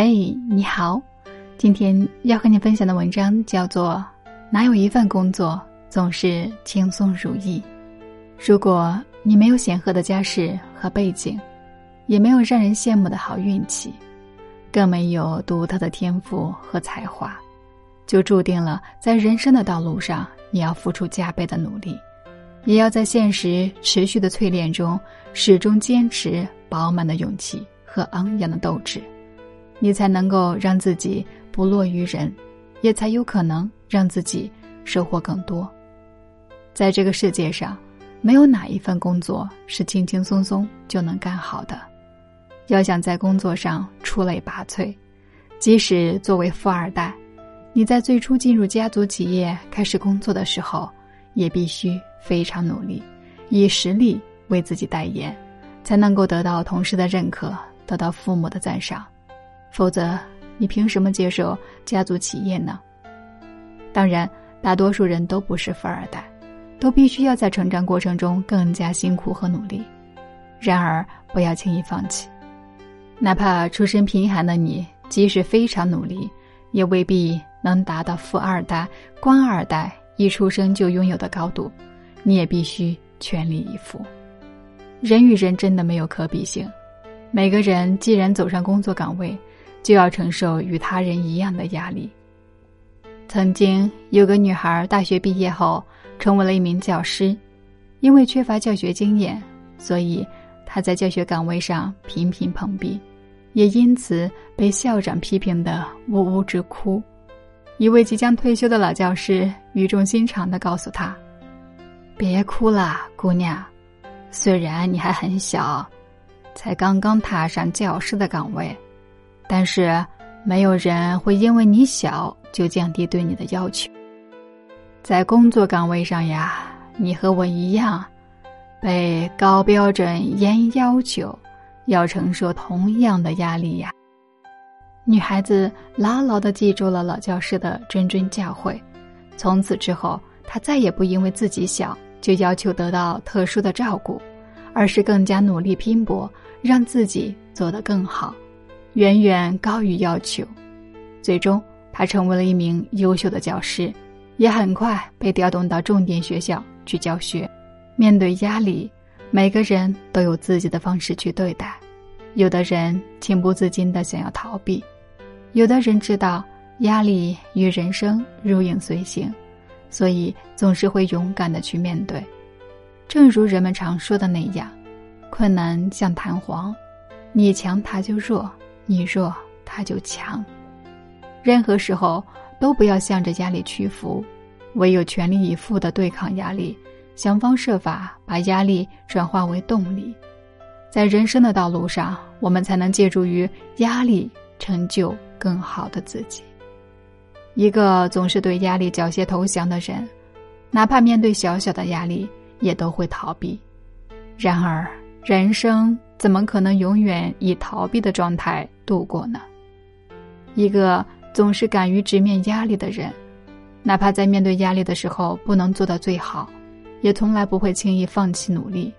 嘿，你好，今天要和你分享的文章叫做《哪有一份工作总是轻松如意》。如果你没有显赫的家世和背景，也没有让人羡慕的好运气，更没有独特的天赋和才华，就注定了在人生的道路上，你要付出加倍的努力，也要在现实持续的淬炼中，始终坚持饱满的勇气和昂扬的斗志。你才能够让自己不落于人，也才有可能让自己收获更多。在这个世界上，没有哪一份工作是轻轻松松就能干好的。要想在工作上出类拔萃，即使作为富二代，你在最初进入家族企业开始工作的时候，也必须非常努力，以实力为自己代言，才能够得到同事的认可，得到父母的赞赏。否则，你凭什么接受家族企业呢？当然，大多数人都不是富二代，都必须要在成长过程中更加辛苦和努力。然而，不要轻易放弃，哪怕出身贫寒的你，即使非常努力，也未必能达到富二代、官二代一出生就拥有的高度。你也必须全力以赴。人与人真的没有可比性，每个人既然走上工作岗位。就要承受与他人一样的压力。曾经有个女孩，大学毕业后成为了一名教师，因为缺乏教学经验，所以她在教学岗位上频频碰壁，也因此被校长批评的呜呜直哭。一位即将退休的老教师语重心长的告诉她：“别哭了，姑娘，虽然你还很小，才刚刚踏上教师的岗位。”但是，没有人会因为你小就降低对你的要求。在工作岗位上呀，你和我一样，被高标准严要求，要承受同样的压力呀。女孩子牢牢的记住了老教师的谆谆教诲，从此之后，她再也不因为自己小就要求得到特殊的照顾，而是更加努力拼搏，让自己做得更好。远远高于要求，最终他成为了一名优秀的教师，也很快被调动到重点学校去教学。面对压力，每个人都有自己的方式去对待。有的人情不自禁的想要逃避，有的人知道压力与人生如影随形，所以总是会勇敢的去面对。正如人们常说的那样，困难像弹簧，你强它就弱。你弱，他就强。任何时候都不要向着压力屈服，唯有全力以赴的对抗压力，想方设法把压力转化为动力，在人生的道路上，我们才能借助于压力成就更好的自己。一个总是对压力缴械投降的人，哪怕面对小小的压力，也都会逃避。然而，人生怎么可能永远以逃避的状态？度过呢？一个总是敢于直面压力的人，哪怕在面对压力的时候不能做到最好，也从来不会轻易放弃努力。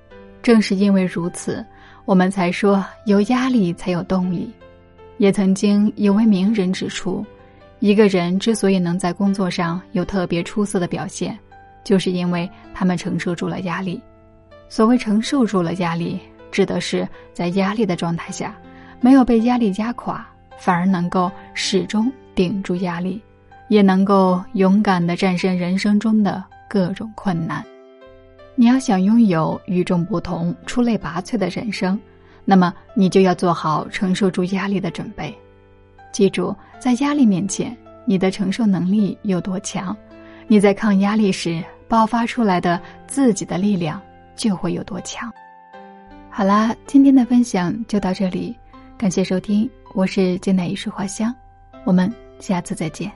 正是因为如此，我们才说有压力才有动力。也曾经有位名人指出，一个人之所以能在工作上有特别出色的表现，就是因为他们承受住了压力。所谓承受住了压力，指的是在压力的状态下。没有被压力压垮，反而能够始终顶住压力，也能够勇敢的战胜人生中的各种困难。你要想拥有与众不同、出类拔萃的人生，那么你就要做好承受住压力的准备。记住，在压力面前，你的承受能力有多强，你在抗压力时爆发出来的自己的力量就会有多强。好啦，今天的分享就到这里。感谢收听，我是静乃一树花香，我们下次再见。